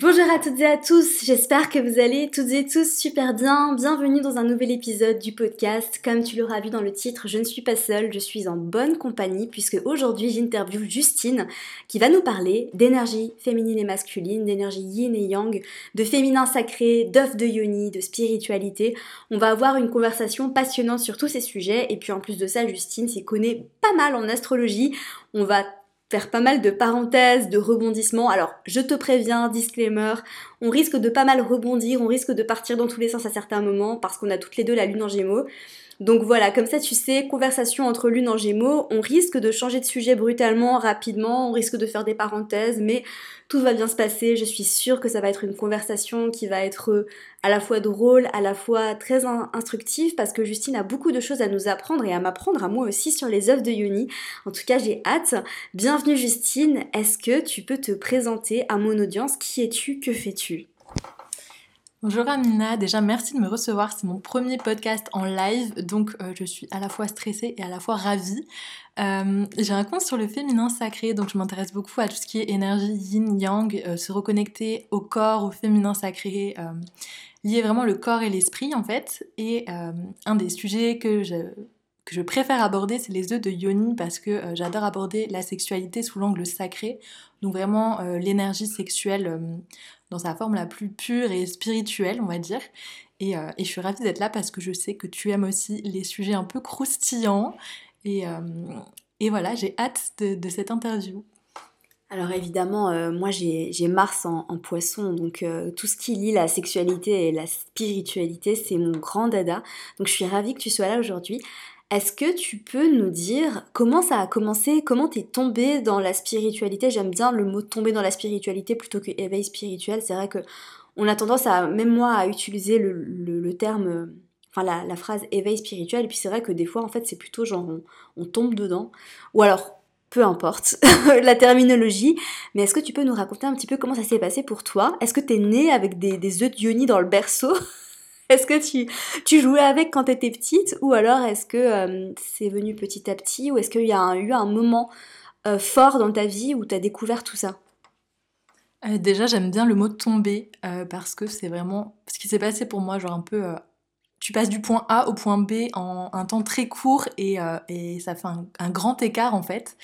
Bonjour à toutes et à tous, j'espère que vous allez toutes et tous super bien. Bienvenue dans un nouvel épisode du podcast. Comme tu l'auras vu dans le titre, je ne suis pas seule, je suis en bonne compagnie puisque aujourd'hui j'interviewe Justine qui va nous parler d'énergie féminine et masculine, d'énergie yin et yang, de féminin sacré, d'œuf de yoni, de spiritualité. On va avoir une conversation passionnante sur tous ces sujets et puis en plus de ça, Justine s'y connaît pas mal en astrologie. On va faire pas mal de parenthèses, de rebondissements. Alors, je te préviens, disclaimer, on risque de pas mal rebondir, on risque de partir dans tous les sens à certains moments parce qu'on a toutes les deux la lune en gémeaux. Donc voilà, comme ça tu sais, conversation entre lune en gémeaux, on risque de changer de sujet brutalement, rapidement, on risque de faire des parenthèses, mais tout va bien se passer, je suis sûre que ça va être une conversation qui va être euh, à la fois drôle, à la fois très instructive, parce que Justine a beaucoup de choses à nous apprendre et à m'apprendre à moi aussi sur les œuvres de Yoni. En tout cas, j'ai hâte. Bienvenue Justine, est-ce que tu peux te présenter à mon audience? Qui es-tu? Que fais-tu? Bonjour Amina, déjà merci de me recevoir, c'est mon premier podcast en live, donc euh, je suis à la fois stressée et à la fois ravie. Euh, j'ai un compte sur le féminin sacré, donc je m'intéresse beaucoup à tout ce qui est énergie yin-yang, euh, se reconnecter au corps, au féminin sacré, lier vraiment le corps et l'esprit en fait. Et un des sujets que je, que je préfère aborder, c'est les œufs de yoni, parce que j'adore aborder la sexualité sous l'angle sacré, donc vraiment l'énergie sexuelle dans sa forme la plus pure et spirituelle, on va dire. Et, euh, je suis ravie d'être là parce que je sais que tu aimes aussi les sujets un peu croustillants. Et, euh, voilà, j'ai hâte de, cette interview. Alors évidemment, euh, moi j'ai Mars en, poisson, donc tout ce qui lie la sexualité et la spiritualité, c'est mon grand dada. Donc je suis ravie que tu sois là aujourd'hui. Est-ce que tu peux nous dire comment ça a commencé, comment t'es tombée dans la spiritualité? J'aime bien le mot tomber dans la spiritualité plutôt que éveil spirituel. C'est vrai que on a tendance à, même moi, à utiliser le, terme, enfin la, phrase éveil spirituel. Et puis c'est vrai que des fois, en fait, c'est plutôt genre on, tombe dedans. Ou alors, peu importe la terminologie, mais est-ce que tu peux nous raconter un petit peu comment ça s'est passé pour toi? Est-ce que t'es née avec des, œufs de dans le berceau? Est-ce que tu, jouais avec quand tu étais petite ou alors est-ce que euh, c'est venu petit à petit ou est-ce qu'il y a eu un moment euh, fort dans ta vie où tu as découvert tout ça? Euh, Déjà, j'aime bien le mot tomber parce que c'est vraiment ce qui s'est passé pour moi, genre un peu tu passes du point A au point B en un temps très court et, ça fait un, grand écart en fait.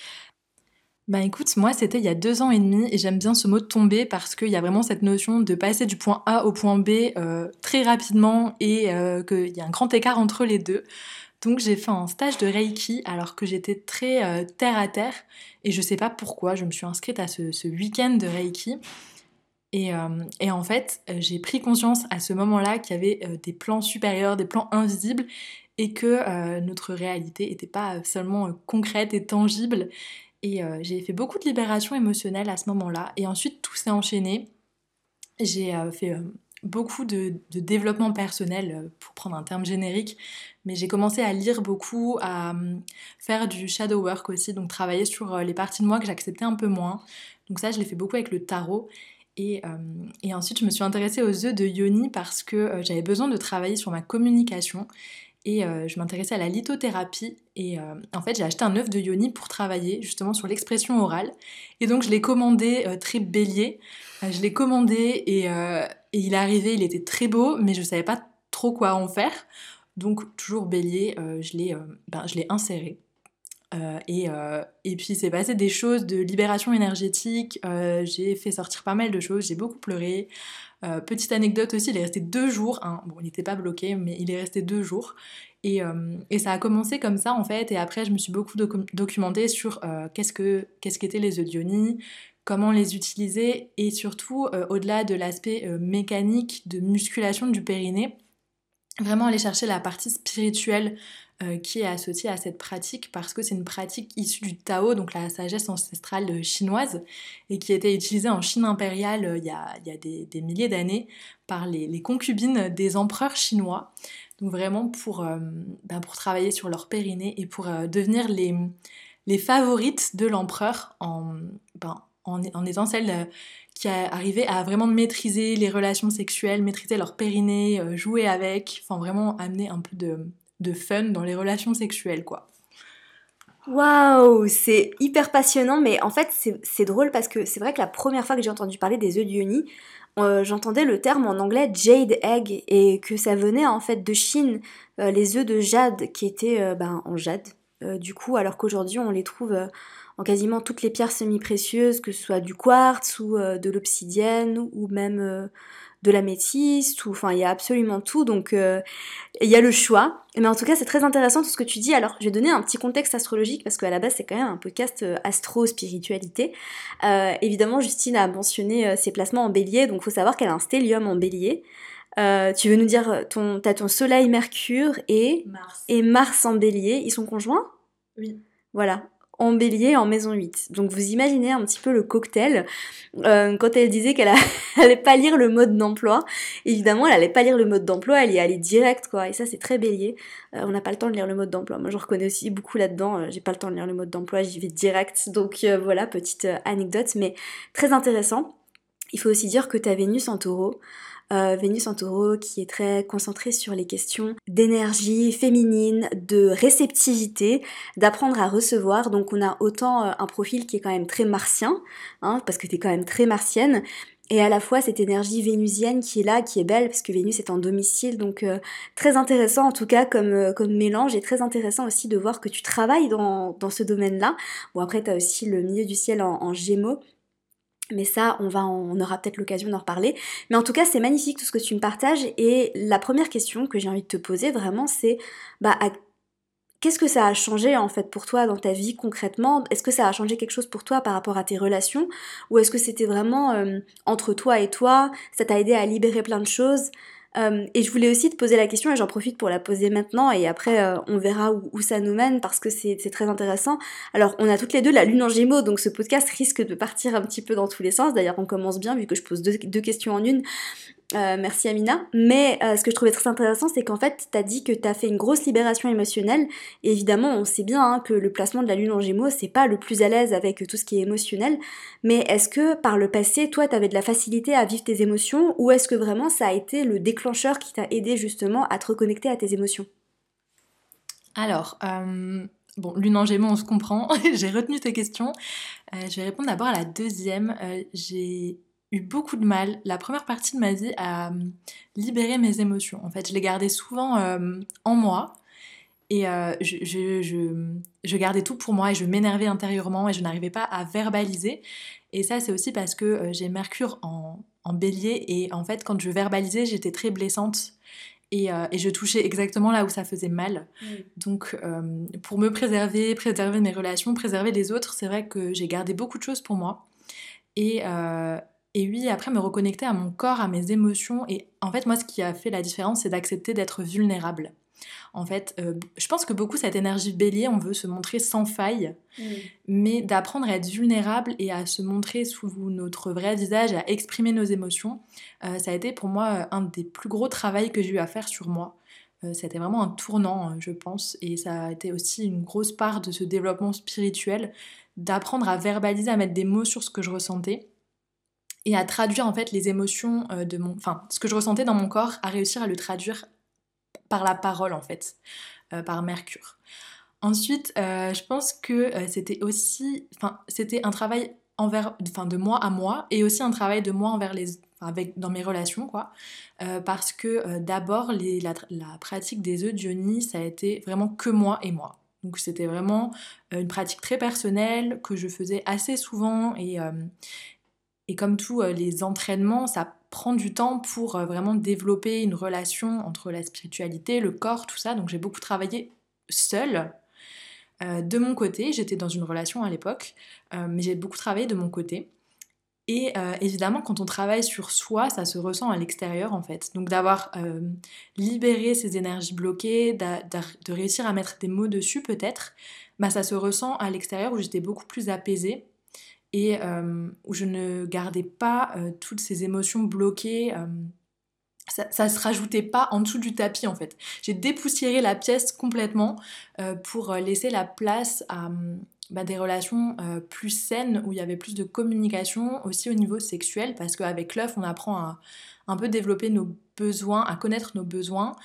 Bah écoute, moi c'était il y a deux ans et demi et j'aime bien ce mot tomber parce qu'il y a vraiment cette notion de passer du point A au point B euh, très rapidement et euh, qu'il y a un grand écart entre les deux. Donc j'ai fait un stage de Reiki alors que j'étais très euh, terre à terre et je sais pas pourquoi, je me suis inscrite à ce, week-end de Reiki. Et, et en fait, j'ai pris conscience à ce moment-là qu'il y avait des plans supérieurs, des plans invisibles et que notre réalité n'était pas seulement concrète et tangible et euh, j'ai fait beaucoup de libération émotionnelle à ce moment-là. Et ensuite, tout s'est enchaîné. J'ai euh, fait euh, beaucoup de, développement personnel, pour prendre un terme générique. Mais j'ai commencé à lire beaucoup, à faire du shadow work aussi, donc travailler sur les parties de moi que j'acceptais un peu moins. Donc ça, je l'ai fait beaucoup avec le tarot. Et, et, ensuite, je me suis intéressée aux œufs de Yoni parce que j'avais besoin de travailler sur ma communication et euh, je m'intéressais à la lithothérapie et euh, en fait j'ai acheté un œuf de yoni pour travailler justement sur l'expression orale. Et donc je l'ai commandé euh, très bélier, je l'ai commandé et, il est arrivé, il était très beau mais je savais pas trop quoi en faire. Donc toujours bélier, je l'ai ben, inséré. et, et puis c'est passé des choses de libération énergétique, j'ai fait sortir pas mal de choses, j'ai beaucoup pleuré, euh, petite anecdote aussi, il est resté deux jours, hein. bon il n'était pas bloqué, mais il est resté deux jours. Et, euh, et, ça a commencé comme ça en fait, et après je me suis beaucoup documentée sur euh, qu'est-ce que qu'est-ce qu'étaient les œufs comment les utiliser, et surtout au-delà de l'aspect mécanique de musculation du périnée, vraiment aller chercher la partie spirituelle euh, qui est associée à cette pratique parce que c'est une pratique issue du Tao, donc la sagesse ancestrale chinoise, et qui été utilisée en Chine impériale euh, il y a, il y a des, milliers d'années par les, concubines des empereurs chinois. Donc vraiment pour, euh, ben pour travailler sur leur périnée et pour devenir les, les favorites de l'empereur en, ben, en, en étant celles qui arrivaient à vraiment maîtriser les relations sexuelles, maîtriser leur périnée, jouer avec, enfin vraiment amener un peu de, de fun dans les relations sexuelles, quoi. Waouh, c'est hyper passionnant, mais en fait c'est drôle parce que c'est vrai que la première fois que j'ai entendu parler des œufs de j'entendais le terme en anglais jade egg et que ça venait en fait de Chine, les œufs de jade qui étaient ben, en jade. du coup, alors qu'aujourd'hui on les trouve en quasiment toutes les pierres semi-précieuses, que ce soit du quartz ou de l'obsidienne ou même de la métisse, ou enfin il y a absolument tout, donc euh, il y a le choix. Mais en tout cas c'est très intéressant tout ce que tu dis. Alors je vais donner un petit contexte astrologique parce qu'à la base c'est quand même un podcast euh, astro-spiritualité. Euh, évidemment Justine a mentionné ses placements en bélier, donc il faut savoir qu'elle a un stellium en bélier. tu veux nous dire, ton, t'as ton soleil Mercure et Mars. et Mars en bélier, ils sont conjoints? Oui. Voilà en bélier en maison 8. Donc vous imaginez un petit peu le cocktail. Euh, quand elle disait qu'elle allait pas lire le mode d'emploi, évidemment elle allait pas lire le mode d'emploi, elle y allait direct quoi. Et ça c'est très bélier. Euh, on n'a pas le temps de lire le mode d'emploi. Moi je reconnais aussi beaucoup là-dedans. Euh, j'ai pas le temps de lire le mode d'emploi, j'y vais direct. Donc voilà, petite anecdote, mais très intéressant. Il faut aussi dire que ta Vénus en taureau, euh, Vénus en taureau qui est très concentrée sur les questions d'énergie féminine, de réceptivité, d'apprendre à recevoir. Donc on a autant euh, un profil qui est quand même très martien, hein, parce que tu es quand même très martienne, et à la fois cette énergie vénusienne qui est là, qui est belle, parce que Vénus est en domicile, donc euh, très intéressant en tout cas comme, comme mélange, et très intéressant aussi de voir que tu travailles dans, ce domaine-là. Bon après tu as aussi le milieu du ciel en gémeaux, mais ça, on, va on aura peut-être l'occasion d'en reparler. Mais en tout cas, c'est magnifique tout ce que tu me partages. Et la première question que j'ai envie de te poser vraiment, c'est bah, qu'est-ce que ça a changé en fait pour toi dans ta vie concrètement? Est-ce que ça a changé quelque chose pour toi par rapport à tes relations? Ou est-ce que c'était vraiment euh, entre toi et toi? Ça t'a aidé à libérer plein de choses? Euh, et je voulais aussi te poser la question, et j'en profite pour la poser maintenant, et après euh, on verra où, ça nous mène, parce que c'est très intéressant. Alors on a toutes les deux la lune en gémeaux, donc ce podcast risque de partir un petit peu dans tous les sens. D'ailleurs on commence bien, vu que je pose deux questions en une. Euh, merci Amina. Mais euh, ce que je trouvais très intéressant, c'est qu'en fait, tu as dit que tu as fait une grosse libération émotionnelle. Et évidemment, on sait bien hein, que le placement de la lune en gémeaux, c'est pas le plus à l'aise avec tout ce qui est émotionnel. Mais est-ce que par le passé, toi, tu de la facilité à vivre tes émotions ou est-ce que vraiment ça a été le déclencheur qui t'a aidé justement à te reconnecter à tes émotions? Alors, euh, bon, lune en gémeaux, on se comprend. J'ai retenu tes questions. je vais répondre d'abord à la deuxième. J'ai eu beaucoup de mal la première partie de ma vie à euh, libérer mes émotions. En fait, je les gardais souvent euh, en moi et euh, je, je, gardais tout pour moi et je m'énervais intérieurement et je n'arrivais pas à verbaliser. Et ça, c'est aussi parce que j'ai Mercure en, en, bélier et en fait, quand je verbalisais, j'étais très blessante. Et, et, je touchais exactement là où ça faisait mal. Donc, pour me préserver, préserver mes relations, préserver les autres, c'est vrai que j'ai gardé beaucoup de choses pour moi. Et, et oui, après me reconnecter à mon corps, à mes émotions. Et en fait, moi, ce qui a fait la différence, c'est d'accepter d'être vulnérable. En fait, euh, je pense que beaucoup cette énergie bélier, on veut se montrer sans faille, mais d'apprendre à être vulnérable et à se montrer sous notre vrai visage, à exprimer nos émotions, euh, ça a été pour moi un des plus gros travaux que j'ai eu à faire sur moi. Euh, c'était vraiment un tournant, je pense, et ça a été aussi une grosse part de ce développement spirituel, d'apprendre à verbaliser, à mettre des mots sur ce que je ressentais et à traduire en fait les émotions euh, de mon... Enfin, ce que je ressentais dans mon corps, à réussir à le traduire par la parole en fait, euh, par Mercure. Ensuite, euh, je pense que c'était aussi... Enfin, c'était un travail envers... Enfin, de moi à moi, et aussi un travail de moi envers les... avec, dans mes relations, quoi. parce que d'abord, la, pratique des œufs Johnny, ça a été vraiment que moi et moi. Donc c'était vraiment une pratique très personnelle que je faisais assez souvent et, et comme tous euh, les entraînements, ça prend du temps pour euh, vraiment développer une relation entre la spiritualité, le corps, tout ça. Donc j'ai beaucoup travaillé seule. Euh, de mon côté, j'étais dans une relation à l'époque, mais j'ai beaucoup travaillé de mon côté. Et évidemment, quand on travaille sur soi, ça se ressent à l'extérieur en fait. Donc d'avoir libéré ces énergies bloquées, de réussir à mettre des mots dessus peut-être, bah, ça se ressent à l'extérieur où j'étais beaucoup plus apaisée et euh, où je ne gardais pas euh, toutes ces émotions bloquées. Euh, ça, ne se rajoutait pas en dessous du tapis en fait. J'ai dépoussiéré la pièce complètement pour laisser la place à bah, des relations plus saines où il y avait plus de communication aussi au niveau sexuel parce qu'avec l'œuf on apprend à un peu développer nos besoins, à connaître nos besoins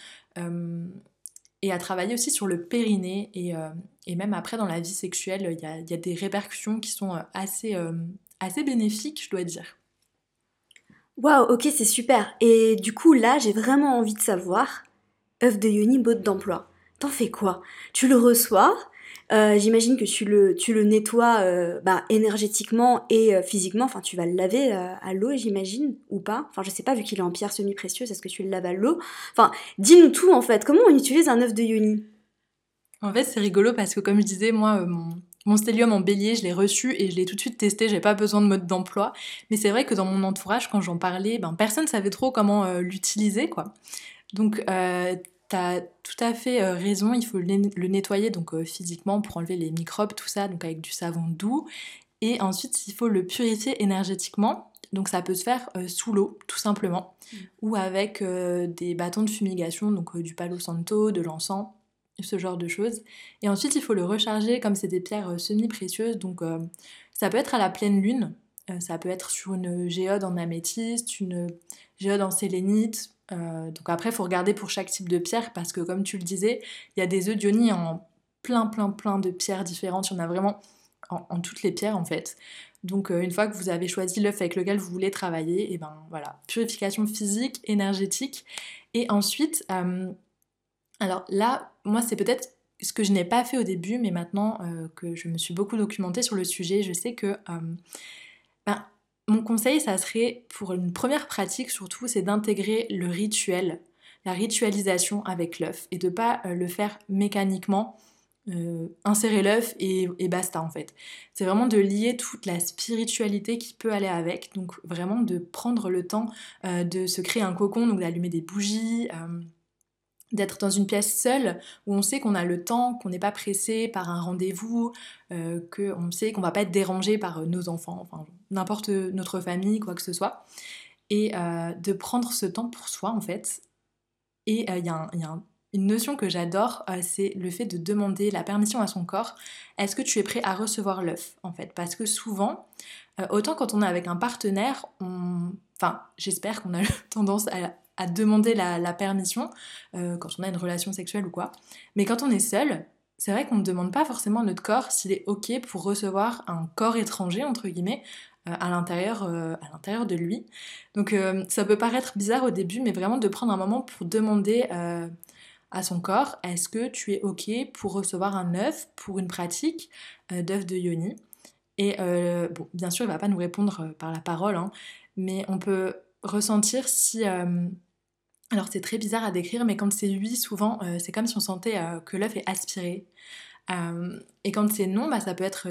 et à travailler aussi sur le périnée. Et, euh, et même après, dans la vie sexuelle, il y a, des répercussions qui sont euh, assez, euh, assez bénéfiques, je dois dire. Waouh, ok, c'est super. Et du coup, là, j'ai vraiment envie de savoir, œuf de yoni, botte d'emploi. T'en fais quoi? Tu le reçois? Euh, J'imagine que tu le, tu le nettoies euh, bah, énergétiquement et euh, physiquement. Enfin, tu vas le laver à l'eau, j'imagine, ou pas. Enfin, je sais pas, vu qu'il est en pierre semi-précieuse, est-ce que tu le laves à l'eau? Enfin, dis-nous tout en fait. Comment on utilise un œuf de yoni? En fait, c'est rigolo parce que, comme je disais, moi, mon, mon stellium en bélier, je l'ai reçu et je l'ai tout de suite testé, j'ai pas besoin de mode d'emploi. Mais c'est vrai que dans mon entourage, quand j'en parlais, ben, personne savait trop comment l'utiliser, quoi. Donc, t'as tout à fait euh, raison, il faut le, nettoyer donc physiquement pour enlever les microbes, tout ça, donc avec du savon doux. Et ensuite, il faut le purifier énergétiquement. Donc ça peut se faire sous l'eau, tout simplement, mmh. ou avec des bâtons de fumigation, donc du palo santo, de l'encens ce genre de choses. Et ensuite, il faut le recharger comme c'est des pierres euh, semi-précieuses. Donc, euh, ça peut être à la pleine lune, euh, ça peut être sur une géode en améthyste, une géode en sélénite. Donc après, il faut regarder pour chaque type de pierre parce que, comme tu le disais, il y a des œufs en plein, plein, plein de pierres différentes. Il y en a vraiment en, toutes les pierres en fait. Donc une fois que vous avez choisi l'œuf avec lequel vous voulez travailler, et ben voilà, purification physique, énergétique. Et ensuite, alors là, moi, c'est peut-être ce que je n'ai pas fait au début, mais maintenant euh, que je me suis beaucoup documentée sur le sujet, je sais que euh, mon conseil, ça serait pour une première pratique surtout, c'est d'intégrer le rituel, la ritualisation avec l'œuf et de pas euh, le faire mécaniquement. insérer l'œuf et, et, basta en fait. C'est vraiment de lier toute la spiritualité qui peut aller avec, donc vraiment de prendre le temps de se créer un cocon, donc d'allumer des bougies, d'être dans une pièce seule où on sait qu'on a le temps, qu'on n'est pas pressé par un rendez-vous, euh, qu'on sait qu'on va pas être dérangé par euh, nos enfants, enfin n'importe notre famille, quoi que ce soit, et euh, de prendre ce temps pour soi en fait. Et il y a, une notion que j'adore, c'est le fait de demander la permission à son corps. Est-ce que tu es prêt à recevoir l'œuf? en fait Parce que souvent, autant quand on est avec un partenaire, on... enfin j'espère qu'on a tendance à à demander la, permission euh, quand on a une relation sexuelle ou quoi. Mais quand on est seul, c'est vrai qu'on ne demande pas forcément à notre corps s'il est ok pour recevoir un corps étranger, entre guillemets, euh, à l'intérieur euh, de lui. Donc ça peut paraître bizarre au début, mais vraiment de prendre un moment pour demander à son corps est-ce que tu es ok pour recevoir un œuf pour une pratique d'œuf de yoni? Et bon, bien sûr, il va pas nous répondre par la parole, hein, mais on peut ressentir si alors c'est très bizarre à décrire, mais quand c'est oui, souvent euh, c'est comme si on sentait euh, que l'œuf est aspiré. Euh, et quand c'est non, bah, ça peut être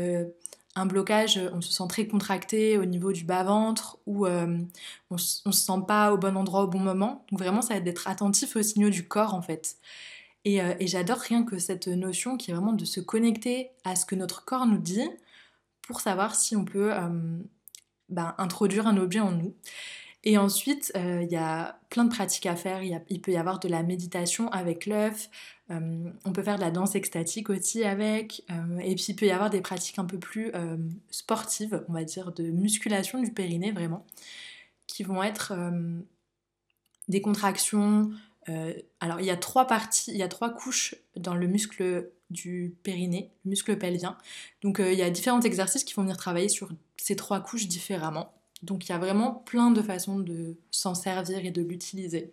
un blocage, on se sent très contracté au niveau du bas-ventre ou on, ne se sent pas au bon endroit au bon moment. Donc vraiment ça va être d'être attentif aux signaux du corps en fait. Et, j'adore rien que cette notion qui est vraiment de se connecter à ce que notre corps nous dit pour savoir si on peut bah, introduire un objet en nous. Et ensuite, euh, il y a plein de pratiques à faire. Il, peut y avoir de la méditation avec l'œuf. Euh, on peut faire de la danse extatique aussi avec. Euh, et puis, il peut y avoir des pratiques un peu plus sportives, on va dire, de musculation du périnée vraiment, qui vont être des contractions. alors, il y a trois parties, il y a trois couches dans le muscle du périnée, le muscle pelvien. Donc, il y a différents exercices qui vont venir travailler sur ces trois couches différemment. Donc il y a vraiment plein de façons de s'en servir et de l'utiliser.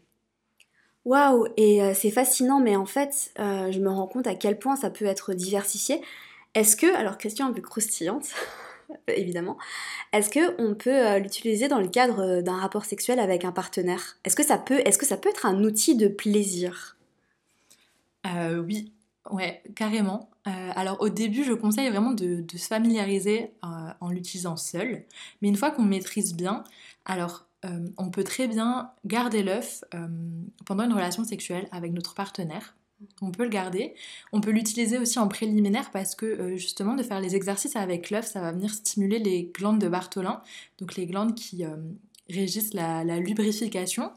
Waouh, et euh, c'est fascinant, mais en fait, euh, je me rends compte à quel point ça peut être diversifié. Est-ce que, alors question un peu croustillante, évidemment, est-ce que on peut euh, l'utiliser dans le cadre d'un rapport sexuel avec un partenaire? Est-ce que ça peut, est-ce que ça peut être un outil de plaisir? Oui, Ouais, carrément. Euh, alors au début, je conseille vraiment de, se familiariser euh, en l'utilisant seul. Mais une fois qu'on maîtrise bien, alors euh, on peut très bien garder l'œuf pendant une relation sexuelle avec notre partenaire. On peut le garder. On peut l'utiliser aussi en préliminaire parce que justement de faire les exercices avec l'œuf, ça va venir stimuler les glandes de Bartholin, donc les glandes qui régissent la, la, lubrification.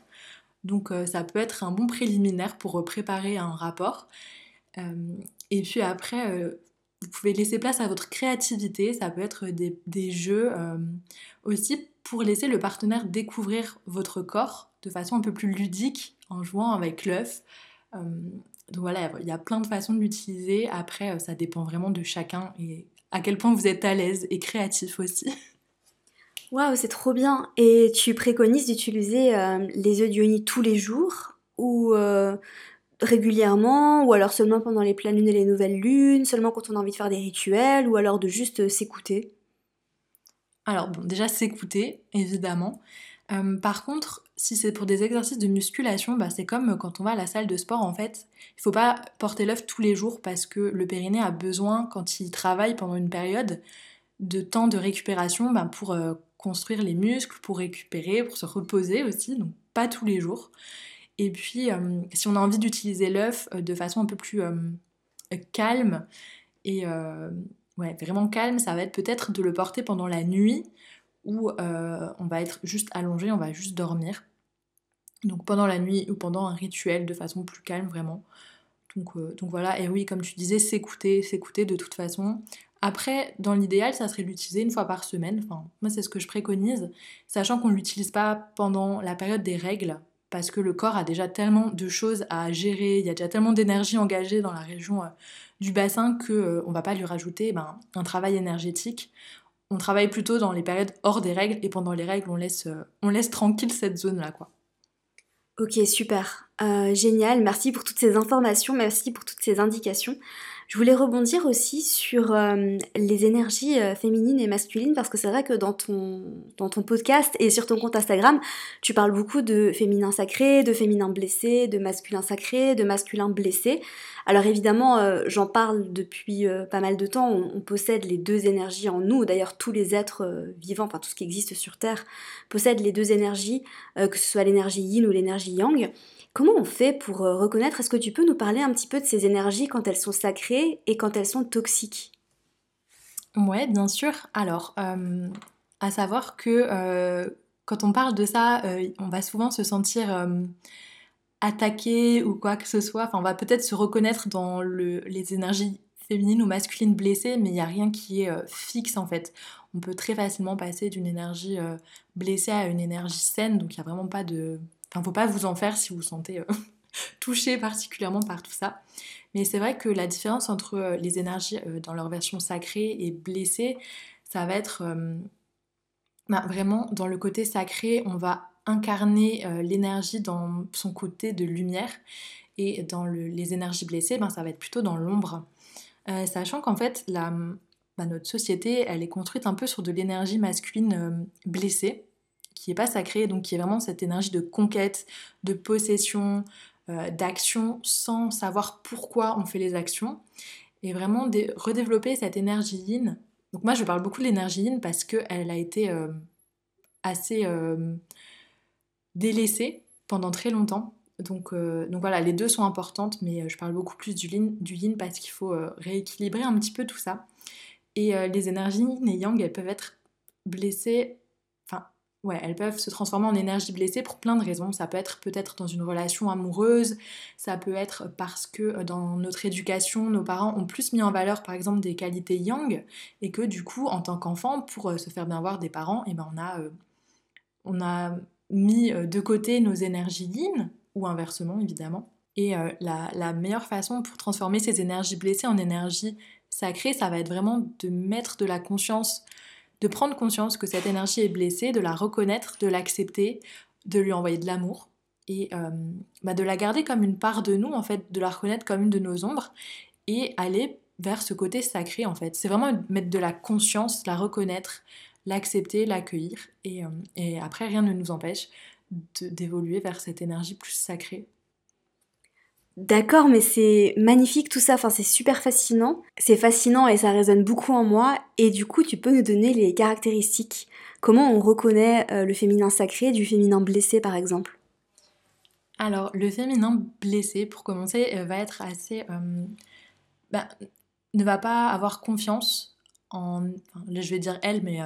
Donc ça peut être un bon préliminaire pour préparer un rapport. Euh, et puis après, euh, vous pouvez laisser place à votre créativité. Ça peut être des, jeux euh, aussi pour laisser le partenaire découvrir votre corps de façon un peu plus ludique en jouant avec l'œuf. donc voilà, il y a plein de façons de l'utiliser. Après, ça dépend vraiment de chacun et à quel point vous êtes à l'aise et créatif aussi. Waouh, c'est trop bien. Et tu préconises d'utiliser les œufs d'Ioni tous les jours ou régulièrement ou alors seulement pendant les pleines lunes et les nouvelles lunes, seulement quand on a envie de faire des rituels ou alors de juste euh, s'écouter Alors bon, déjà s'écouter, évidemment. Euh, par contre, si c'est pour des exercices de musculation, bah, c'est comme quand on va à la salle de sport en fait. Il faut pas porter l'œuf tous les jours parce que le périnée a besoin, quand il travaille pendant une période, de temps de récupération bah, pour euh, construire les muscles, pour récupérer, pour se reposer aussi, donc pas tous les jours. Et puis, euh, si on a envie d'utiliser l'œuf de façon un peu plus calme et ouais, vraiment calme, ça va être peut-être de le porter pendant la nuit où euh, on va être juste allongé, on va juste dormir. Donc pendant la nuit ou pendant un rituel de façon plus calme vraiment. Donc, euh, donc voilà, et oui, comme tu disais, s'écouter, s'écouter de toute façon. Après, dans l'idéal, ça serait l'utiliser une fois par semaine. Enfin, moi, c'est ce que je préconise, sachant qu'on ne l'utilise pas pendant la période des règles, parce que le corps a déjà tellement de choses à gérer, il y a déjà tellement d'énergie engagée dans la région euh, du bassin que on va pas lui rajouter ben, un travail énergétique on travaille plutôt dans les périodes hors des règles et pendant les règles, on laisse, euh, tranquille cette zone-là. Ok, super. Euh, génial. Merci pour toutes ces informations. Merci pour toutes ces indications. Je voulais rebondir aussi sur euh, les énergies euh, féminines et masculines parce que c'est vrai que dans ton, podcast et sur ton compte Instagram, tu parles beaucoup de féminin sacré, de féminin blessé, de masculin sacré, de masculin blessé. Alors évidemment, euh, j'en parle depuis pas mal de temps, on, on, possède les deux énergies en nous, d'ailleurs tous les êtres vivants, enfin tout ce qui existe sur Terre, possède les deux énergies, que ce soit l'énergie yin ou l'énergie yang. Comment on fait pour euh, reconnaître? Est-ce que tu peux nous parler un petit peu de ces énergies quand elles sont sacrées et quand elles sont toxiques? Ouais, bien sûr. Alors, euh, à savoir que euh, quand on parle de ça, on va souvent se sentir attaqué ou quoi que ce soit. Enfin, on va peut-être se reconnaître dans les énergies féminines ou masculines blessées, mais il n'y a rien qui est fixe en fait. On peut très facilement passer d'une énergie blessée à une énergie saine, donc il n'y a vraiment pas de, Enfin, faut pas vous en faire si vous vous sentez euh, touché particulièrement par tout ça. Mais c'est vrai que la différence entre euh, les énergies euh, dans leur version sacrée et blessée, ça va être bah, vraiment dans le côté sacré, on va incarner l'énergie dans son côté de lumière et dans les énergies blessées, ben, ça va être plutôt dans l'ombre. sachant qu'en fait, la, bah, notre société, elle est construite un peu sur de l'énergie masculine blessée qui n'est pas sacré, donc qui est vraiment cette énergie de conquête, de possession, euh, d'action, sans savoir pourquoi on fait les actions, et vraiment redévelopper cette énergie yin. Donc moi je parle beaucoup de l'énergie yin parce qu'elle a été euh, assez euh, délaissée pendant très longtemps. Donc, donc, voilà, les deux sont importantes, mais je parle beaucoup plus du yin, du yin parce qu'il faut rééquilibrer un petit peu tout ça. Et les énergies yin et yang, elles peuvent être blessées ouais, elles peuvent se transformer en énergie blessée pour plein de raisons. Ça peut être peut-être dans une relation amoureuse, ça peut être parce que euh, dans notre éducation, nos parents ont plus mis en valeur par exemple des qualités yang et que du coup, en tant qu'enfant, pour euh, se faire bien voir des parents, eh ben on a, euh, on a mis de côté nos énergies yin ou inversement évidemment. Et la, la meilleure façon pour transformer ces énergies blessées en énergie sacrée, ça va être vraiment de mettre de la conscience de prendre conscience que cette énergie est blessée, de la reconnaître, de l'accepter, de lui envoyer de l'amour et euh, bah, de la garder comme une part de nous, en fait, de la reconnaître comme une de nos ombres et aller vers ce côté sacré, en fait. C'est vraiment mettre de la conscience, la reconnaître, l'accepter, l'accueillir et, euh, et, après, rien ne nous empêche d'évoluer vers cette énergie plus sacrée D'accord, mais c'est magnifique tout ça, enfin c'est super fascinant. C'est fascinant et ça résonne beaucoup en moi. Et du coup, tu peux nous donner les caractéristiques. Comment on reconnaît euh, le féminin sacré du féminin blessé par exemple? Alors, le féminin blessé, pour commencer, euh, va être assez... Euh, bah, ne va pas avoir confiance en... Je vais dire elle, mais...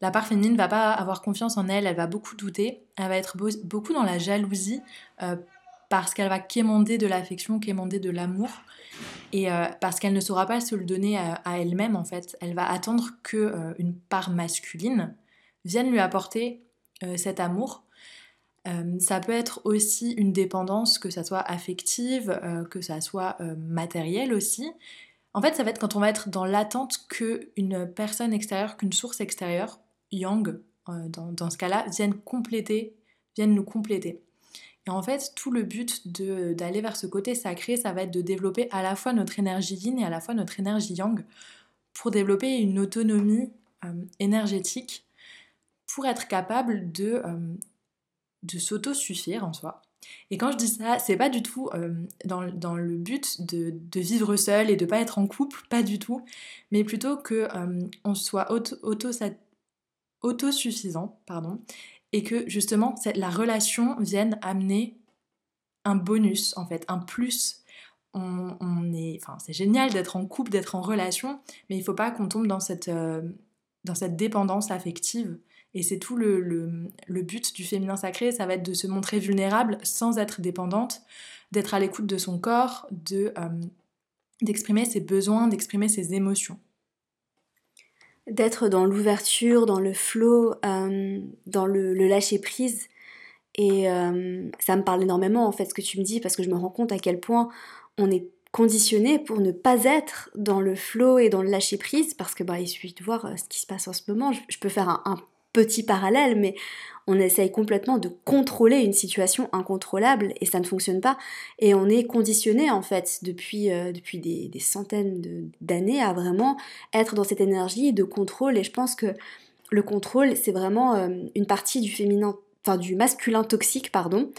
la part féminine ne va pas avoir confiance en elle, elle va beaucoup douter, elle va être beaucoup dans la jalousie parce qu'elle va quémander de l'affection, quémander de l'amour, et euh, parce qu'elle ne saura pas se le donner à, elle-même en fait. Elle va attendre que euh, une part masculine vienne lui apporter euh, cet amour. ça peut être aussi une dépendance, que ça soit affective, que ça soit matérielle aussi. En fait, ça va être quand on va être dans l'attente qu'une personne extérieure, qu'une source extérieure, yang dans, dans, ce cas-là, viennent compléter, viennent nous compléter. Et en fait, tout le but d'aller vers ce côté sacré, ça va être de développer à la fois notre énergie yin et à la fois notre énergie yang pour développer une autonomie énergétique pour être capable de, de s'auto-suffire en soi. Et quand je dis ça, c'est pas du tout dans, dans, le but de, de, vivre seul et de pas être en couple, pas du tout, mais plutôt que on soit auto, autosuffisant, pardon, et que justement la relation vienne amener un bonus en fait, un plus. On, est, enfin, c'est génial d'être en couple, d'être en relation, mais il faut pas qu'on tombe dans cette, dans cette dépendance affective et c'est tout le, but du féminin sacré, ça va être de se montrer vulnérable sans être dépendante, d'être à l'écoute de son corps, euh, d'exprimer ses besoins, d'exprimer ses émotions. D'être dans l'ouverture, dans le flow, euh, dans le, lâcher-prise. Et euh, ça me parle énormément en fait ce que tu me dis parce que je me rends compte à quel point on est conditionné pour ne pas être dans le flow et dans le lâcher prise parce que bah il suffit de voir ce qui se passe en ce moment. Je, peux faire un, petit parallèle, mais on essaye complètement de contrôler une situation incontrôlable et ça ne fonctionne pas. Et on est conditionné en fait depuis, euh, depuis des, centaines d'années à vraiment être dans cette énergie de contrôle. Et je pense que le contrôle, c'est vraiment euh, une partie du féminin, enfin du masculin toxique, pardon,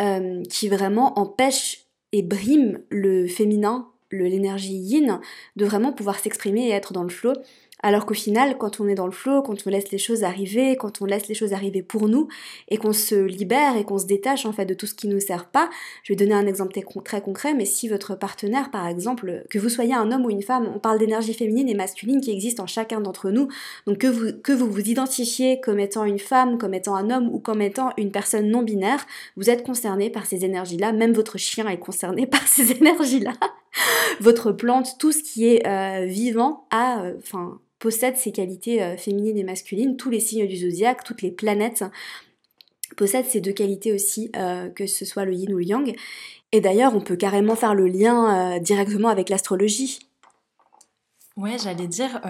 euh, qui vraiment empêche et brime le féminin, l'énergie yin, de vraiment pouvoir s'exprimer et être dans le flow. Alors qu'au final, quand on est dans le flow, quand on laisse les choses arriver, quand on laisse les choses arriver pour nous, et qu'on se libère et qu'on se détache en fait de tout ce qui ne nous sert pas, je vais donner un exemple très concret, mais si votre partenaire, par exemple, que vous soyez un homme ou une femme, on parle d'énergie féminine et masculine qui existe en chacun d'entre nous, donc que vous, que vous vous identifiez comme étant une femme, comme étant un homme ou comme étant une personne non binaire, vous êtes concerné par ces énergies-là, même votre chien est concerné par ces énergies-là. votre plante, tout ce qui est euh, vivant a, euh, enfin, possède ces qualités euh, féminines et masculines. Tous les signes du zodiaque, toutes les planètes possèdent ces deux qualités aussi, euh, que ce soit le yin ou le yang. Et d'ailleurs, on peut carrément faire le lien euh, directement avec l'astrologie. Ouais, j'allais dire,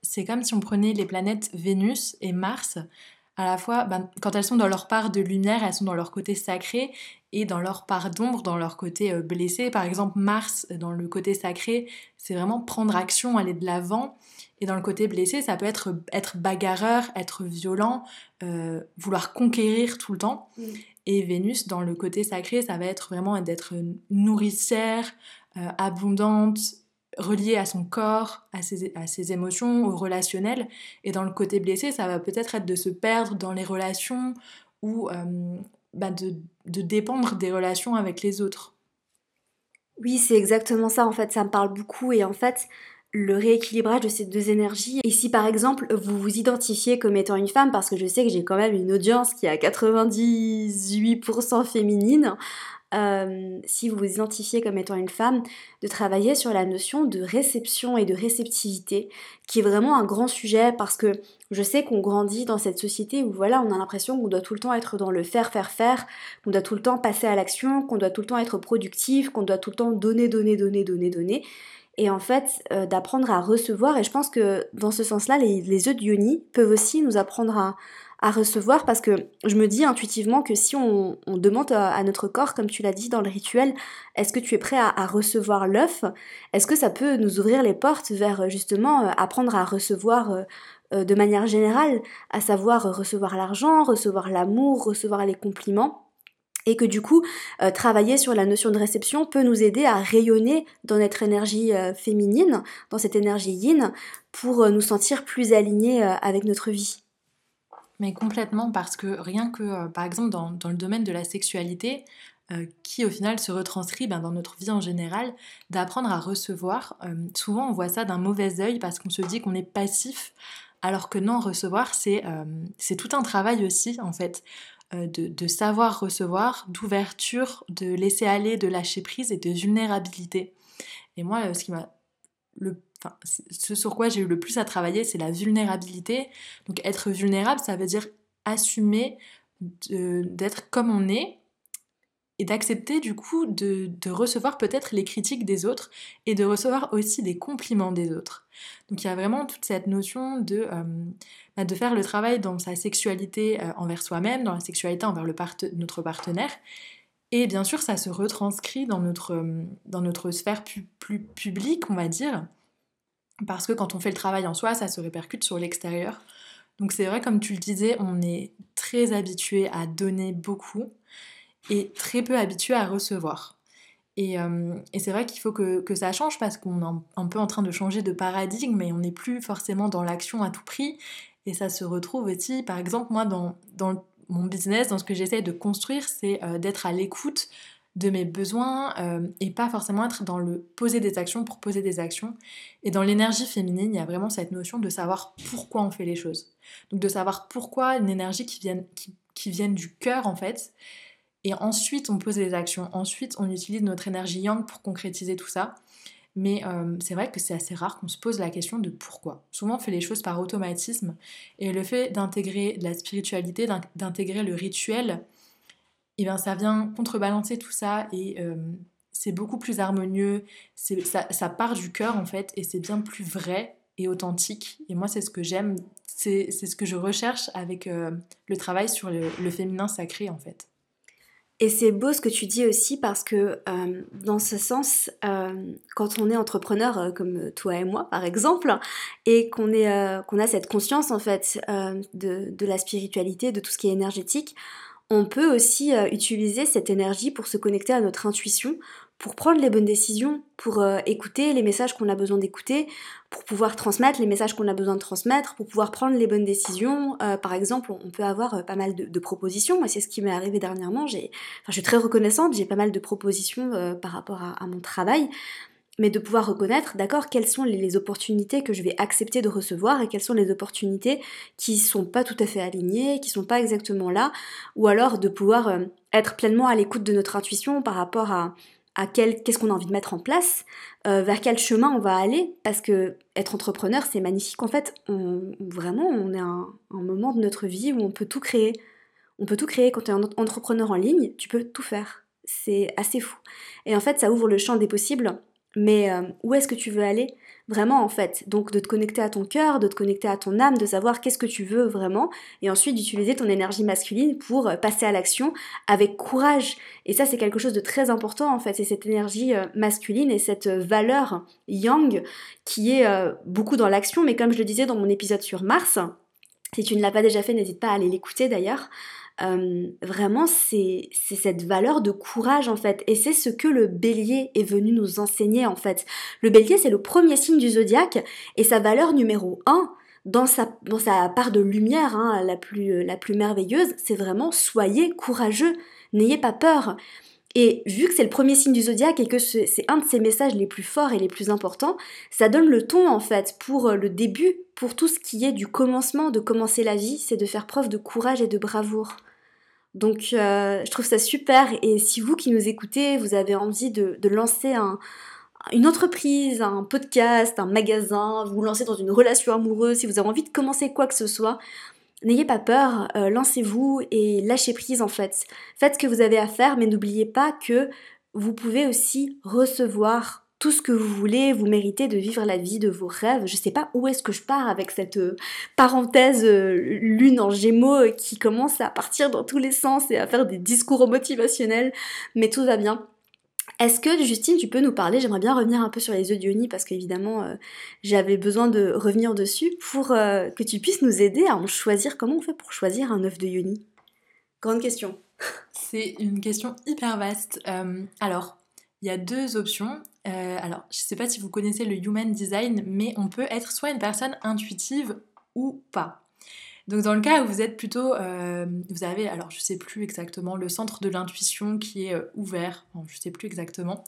c'est comme si on prenait les planètes Vénus et Mars. À la fois, ben, quand elles sont dans leur part de lumière, elles sont dans leur côté sacré, et dans leur part d'ombre, dans leur côté blessé. Par exemple, Mars, dans le côté sacré, c'est vraiment prendre action, aller de l'avant. Et dans le côté blessé, ça peut être être bagarreur, être violent, euh, vouloir conquérir tout le temps. Mm. Et Vénus, dans le côté sacré, ça va être vraiment d'être nourricière, euh, abondante, reliée à son corps, à ses, à ses émotions, au relationnel. Et dans le côté blessé, ça va peut-être être de se perdre dans les relations ou euh, bah de, de dépendre des relations avec les autres. Oui, c'est exactement ça, en fait, ça me parle beaucoup. Et en fait, le rééquilibrage de ces deux énergies. Et si par exemple vous vous identifiez comme étant une femme, parce que je sais que j'ai quand même une audience qui est à 98% féminine, euh, si vous vous identifiez comme étant une femme, de travailler sur la notion de réception et de réceptivité, qui est vraiment un grand sujet parce que je sais qu'on grandit dans cette société où voilà, on a l'impression qu'on doit tout le temps être dans le faire, faire, faire, qu'on doit tout le temps passer à l'action, qu'on doit tout le temps être productif, qu'on doit tout le temps donner, donner, donner, donner, donner et en fait euh, d'apprendre à recevoir. Et je pense que dans ce sens-là, les, œufs de peuvent aussi nous apprendre à, recevoir parce que je me dis intuitivement que si on, demande à, notre corps, comme tu l'as dit dans le rituel, est-ce que tu es prêt à, recevoir l'œuf? Est-ce que ça peut nous ouvrir les portes vers justement euh, apprendre à recevoir euh, de manière générale, à savoir recevoir l'argent, recevoir l'amour, recevoir les compliments? Et que du coup, euh, travailler sur la notion de réception peut nous aider à rayonner dans notre énergie euh, féminine, dans cette énergie yin, pour euh, nous sentir plus alignés avec notre vie. Mais complètement, parce que rien que, par exemple, dans, le domaine de la sexualité, qui au final se retranscrit ben, dans notre vie en général, d'apprendre à recevoir. souvent, on voit ça d'un mauvais œil parce qu'on se dit qu'on est passif, alors que non, recevoir, c'est tout un travail aussi, en fait. Euh, de, savoir recevoir, d'ouverture, de laisser aller, de lâcher prise et de vulnérabilité. Et moi, euh, ce qui m'a le ce sur quoi j'ai eu le plus à travailler, c'est la vulnérabilité. Donc être vulnérable, ça veut dire assumer d'être comme on est et d'accepter du coup de, recevoir peut-être les critiques des autres et de recevoir aussi des compliments des autres. Donc il y a vraiment toute cette notion de, euh, bah, de faire le travail dans sa sexualité euh, envers soi-même, dans la sexualité envers notre partenaire. Et bien sûr, ça se retranscrit dans notre, euh, dans notre sphère plus publique, on va dire, parce que quand on fait le travail en soi, ça se répercute sur l'extérieur. Donc c'est vrai, comme tu le disais, on est très habitué à donner beaucoup et très peu habitué à recevoir. Euh, et, c'est vrai qu'il faut que, ça change parce qu'on est un peu en train de changer de paradigme mais on n'est plus forcément dans l'action à tout prix. Et ça se retrouve aussi, par exemple, moi, dans, mon business, dans ce que j'essaie de construire, c'est euh, d'être à l'écoute de mes besoins euh, et pas forcément être dans le poser des actions pour poser des actions. Et dans l'énergie féminine, il y a vraiment cette notion de savoir pourquoi on fait les choses. Donc de savoir pourquoi une énergie qui vient, qui, qui vient du cœur en fait et ensuite, on pose des actions. Ensuite, on utilise notre énergie yang pour concrétiser tout ça. Mais euh, c'est vrai que c'est assez rare qu'on se pose la question de pourquoi. Souvent, on fait les choses par automatisme. Et le fait d'intégrer la spiritualité, d'intégrer le rituel, eh bien, ça vient contrebalancer tout ça et euh, c'est beaucoup plus harmonieux. Ça, part du cœur, en fait, et c'est bien plus vrai et authentique. Et moi, c'est ce que j'aime, c'est ce que je recherche avec euh, le travail sur le féminin sacré, en fait. Et c'est beau ce que tu dis aussi parce que euh, dans ce sens, euh, quand on est entrepreneur euh, comme toi et moi par exemple, et qu'on a cette conscience en fait de, de, la spiritualité, de tout ce qui est énergétique, on peut aussi utiliser cette énergie pour se connecter à notre intuition, pour prendre les bonnes décisions, pour euh, écouter les messages qu'on a besoin d'écouter, pour pouvoir transmettre les messages qu'on a besoin de transmettre, pour pouvoir prendre les bonnes décisions. Euh, par exemple, on peut avoir euh, pas mal de, propositions. Moi, c'est ce qui m'est arrivé dernièrement. J'ai, enfin, je suis très reconnaissante. J'ai pas mal de propositions par rapport à, mon travail, mais de pouvoir reconnaître, d'accord, quelles sont les, les, opportunités que je vais accepter de recevoir et quelles sont les opportunités qui sont pas tout à fait alignées, qui sont pas exactement là, ou alors de pouvoir être pleinement à l'écoute de notre intuition par rapport à à qu'est-ce qu'on a envie de mettre en place, euh, vers quel chemin on va aller, parce que être entrepreneur c'est magnifique en fait, on, vraiment on est à un, moment de notre vie où on peut tout créer. On peut tout créer quand tu es un entrepreneur en ligne, tu peux tout faire. C'est assez fou. Et en fait ça ouvre le champ des possibles, mais euh, où est-ce que tu veux aller? Vraiment en fait. Donc de te connecter à ton cœur, de te connecter à ton âme, de savoir qu'est-ce que tu veux vraiment, et ensuite d'utiliser ton énergie masculine pour euh, passer à l'action avec courage. Et ça c'est quelque chose de très important en fait, c'est cette énergie euh, masculine et cette euh, valeur yang qui est beaucoup dans l'action, mais comme je le disais dans mon épisode sur Mars, si tu ne l'as pas déjà fait, n'hésite pas à aller l'écouter d'ailleurs. Euh, vraiment, c'est cette valeur de courage en fait. Et c'est ce que le bélier est venu nous enseigner en fait. Le bélier, c'est le premier signe du zodiaque et sa valeur numéro 1, dans sa, dans sa part de lumière hein, la, plus, la plus merveilleuse, c'est vraiment soyez courageux, n'ayez pas peur. Et vu que c'est le premier signe du zodiaque et que c'est un de ses messages les plus forts et les plus importants, ça donne le ton en fait pour euh, le début, pour tout ce qui est du commencement, de commencer la vie, c'est de faire preuve de courage et de bravoure. Donc euh, je trouve ça super et si vous qui nous écoutez, vous avez envie de, lancer une entreprise, un podcast, un magasin, vous vous lancez dans une relation amoureuse, si vous avez envie de commencer quoi que ce soit, n'ayez pas peur, euh, lancez-vous et lâchez prise en fait. Faites ce que vous avez à faire mais n'oubliez pas que vous pouvez aussi recevoir tout ce que vous voulez, vous méritez de vivre la vie de vos rêves. Je sais pas où est-ce que je pars avec cette euh, parenthèse euh, lune en gémeaux euh, qui commence à partir dans tous les sens et à faire des discours motivationnels, mais tout va bien. Est-ce que Justine, tu peux nous parler? J'aimerais bien revenir un peu sur les œufs d'Ioni parce qu'évidemment j'avais besoin de revenir dessus pour que tu puisses nous aider à en choisir. Comment on fait pour choisir un œuf de Yoni? Grande question. C'est une question hyper vaste. alors, il y a deux options. Euh, alors, je ne sais pas si vous connaissez le Human Design, mais on peut être soit une personne intuitive ou pas. Donc dans le cas où vous êtes plutôt, euh, vous avez, alors je ne sais plus exactement, le centre de l'intuition qui est euh, ouvert, je ne sais plus exactement.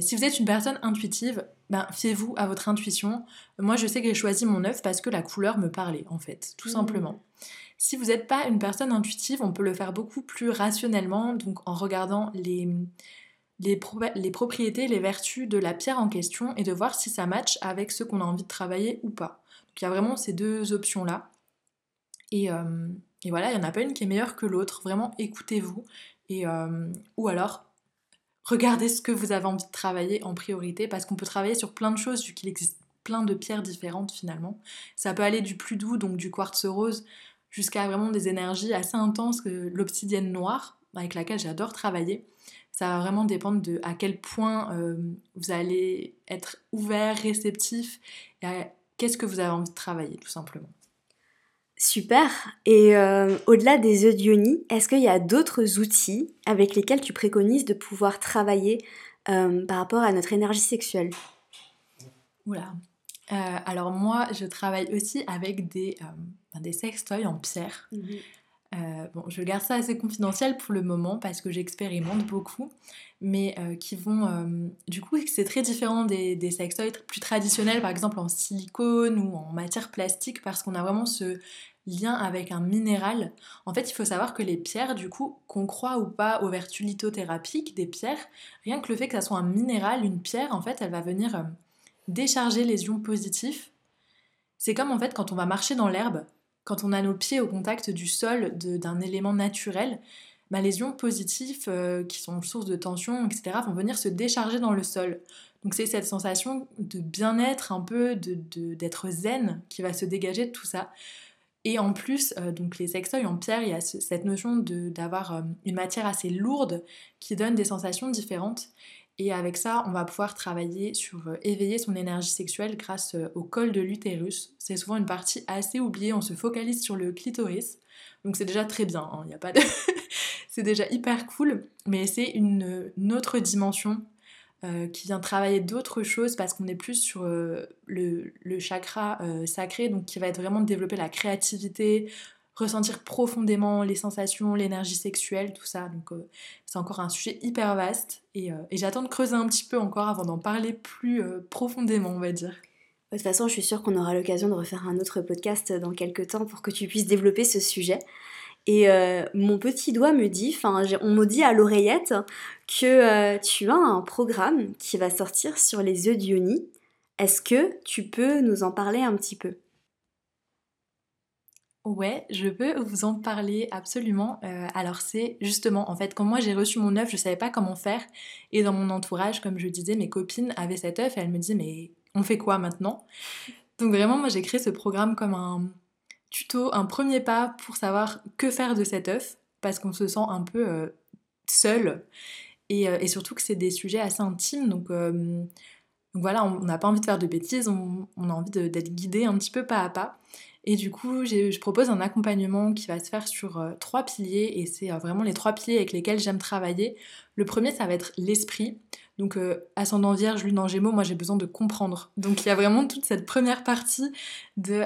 si vous êtes une personne intuitive, ben, fiez-vous à votre intuition. Moi je sais que j'ai choisi mon œuf parce que la couleur me parlait en fait, tout mmh. simplement. Si vous n'êtes pas une personne intuitive, on peut le faire beaucoup plus rationnellement, donc en regardant les, les, propriétés, les vertus de la pierre en question et de voir si ça match avec ce qu'on a envie de travailler ou pas. Donc il y a vraiment ces deux options-là. Et, euh, et voilà, il n'y en a pas une qui est meilleure que l'autre. Vraiment, écoutez-vous. Et, ou alors, regardez ce que vous avez envie de travailler en priorité, parce qu'on peut travailler sur plein de choses, vu qu'il existe plein de pierres différentes finalement. Ça peut aller du plus doux, donc du quartz rose, jusqu'à vraiment des énergies assez intenses, que l'obsidienne noire, avec laquelle j'adore travailler. Ça va vraiment dépendre de à quel point euh, vous allez être ouvert, réceptif, et qu'est-ce que vous avez envie de travailler, tout simplement. Super. Et euh, au-delà des œufs est-ce qu'il y a d'autres outils avec lesquels tu préconises de pouvoir travailler euh, par rapport à notre énergie sexuelle? Oula. alors moi, je travaille aussi avec des, des sextoys en pierre. Mhm. Euh, bon, je garde ça assez confidentiel pour le moment parce que j'expérimente beaucoup, mais euh, qui vont. Euh, du coup, c'est très différent des, des sextoys plus traditionnels, par exemple en silicone ou en matière plastique, parce qu'on a vraiment ce lien avec un minéral. En fait, il faut savoir que les pierres, du coup, qu'on croit ou pas aux vertus lithothérapiques des pierres, rien que le fait que ça soit un minéral, une pierre, en fait, elle va venir décharger les ions positifs. C'est comme en fait quand on va marcher dans l'herbe, quand on a nos pieds au contact du sol d'un élément naturel, bah, les ions positifs euh, qui sont source de tension, etc., vont venir se décharger dans le sol. Donc c'est cette sensation de bien-être, un peu d'être zen qui va se dégager de tout ça. Et en plus, euh, donc les sextoys en pierre, il y a cette notion d'avoir euh, une matière assez lourde qui donne des sensations différentes. Et avec ça, on va pouvoir travailler sur euh, éveiller son énergie sexuelle grâce euh, au col de l'utérus. C'est souvent une partie assez oubliée, on se focalise sur le clitoris. Donc c'est déjà très bien, il hein, a pas de... c'est déjà hyper cool, mais c'est une, autre dimension euh, qui vient travailler d'autres choses parce qu'on est plus sur le, le, chakra sacré, donc qui va être vraiment de développer la créativité, ressentir profondément les sensations, l'énergie sexuelle, tout ça. Donc euh, c'est encore un sujet hyper vaste et, euh, et j'attends de creuser un petit peu encore avant d'en parler plus euh, profondément, on va dire. De toute façon, je suis sûre qu'on aura l'occasion de refaire un autre podcast dans quelques temps pour que tu puisses développer ce sujet. Et mon petit doigt me dit, enfin, on me dit à l'oreillette que tu as un programme qui va sortir sur les œufs d'Ioni. Est-ce que tu peux nous en parler un petit peu? Ouais, je peux vous en parler absolument. Euh, alors c'est justement, en fait, quand moi j'ai reçu mon œuf, je savais pas comment faire. Et dans mon entourage, comme je disais, mes copines avaient cet œuf et elles me disaient mais on fait quoi maintenant? Donc vraiment, moi j'ai créé ce programme comme un tuto, un premier pas pour savoir que faire de cet œuf, parce qu'on se sent un peu euh, seul. Euh, et, surtout que c'est des sujets assez intimes, donc... voilà, on n'a pas envie de faire de bêtises, on, on a envie d'être guidé un petit peu pas à pas. Et du coup, je propose un accompagnement qui va se faire sur euh, trois piliers, et c'est euh, vraiment les trois piliers avec lesquels j'aime travailler. Le premier, ça va être l'esprit. Donc, euh, ascendant vierge, lune en gémeaux, moi j'ai besoin de comprendre. Donc, il y a vraiment toute cette première partie de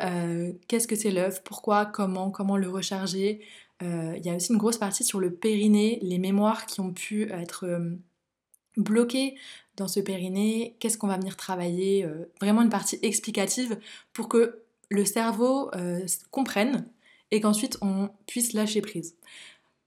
qu'est-ce que c'est l'œuf, pourquoi, comment, comment le recharger. Il y a aussi une grosse partie sur le périnée, les mémoires qui ont pu être bloquées dans ce périnée, qu'est-ce qu'on va venir travailler, vraiment une partie explicative pour que le cerveau euh, comprenne et qu'ensuite on puisse lâcher prise.